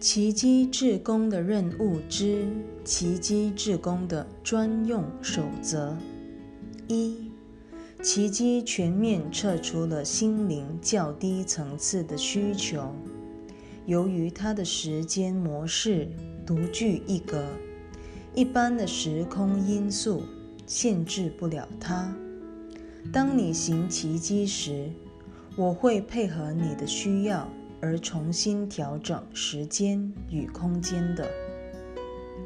奇迹志工的任务之奇迹志工的专用守则：一、奇迹全面撤除了心灵较低层次的需求。由于它的时间模式独具一格，一般的时空因素限制不了它。当你行奇迹时，我会配合你的需要。而重新调整时间与空间的。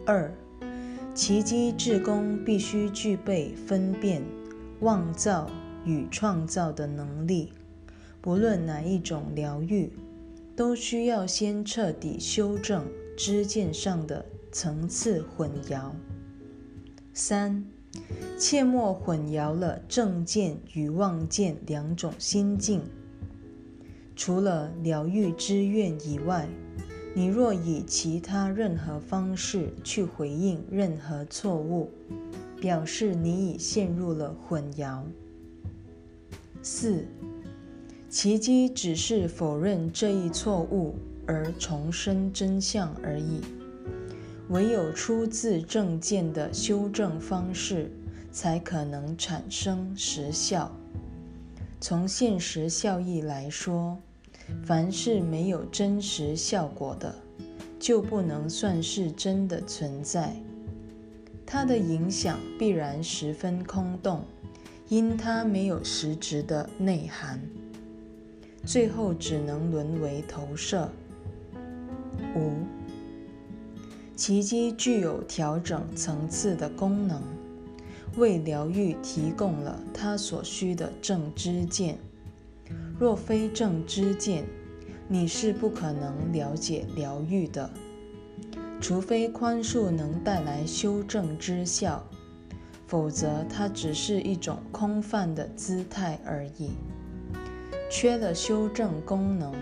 二，奇迹志工必须具备分辨、妄造与创造的能力。不论哪一种疗愈，都需要先彻底修正知见上的层次混淆。三，切莫混淆了正见与妄见两种心境。除了疗愈之愿以外，你若以其他任何方式去回应任何错误，表示你已陷入了混淆。四，奇迹只是否认这一错误而重申真相而已。唯有出自正见的修正方式，才可能产生实效。从现实效益来说，凡是没有真实效果的，就不能算是真的存在。它的影响必然十分空洞，因它没有实质的内涵，最后只能沦为投射。五，奇迹具有调整层次的功能。为疗愈提供了他所需的正知见。若非正知见，你是不可能了解疗愈的。除非宽恕能带来修正之效，否则它只是一种空泛的姿态而已。缺了修正功能，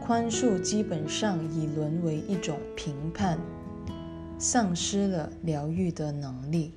宽恕基本上已沦为一种评判，丧失了疗愈的能力。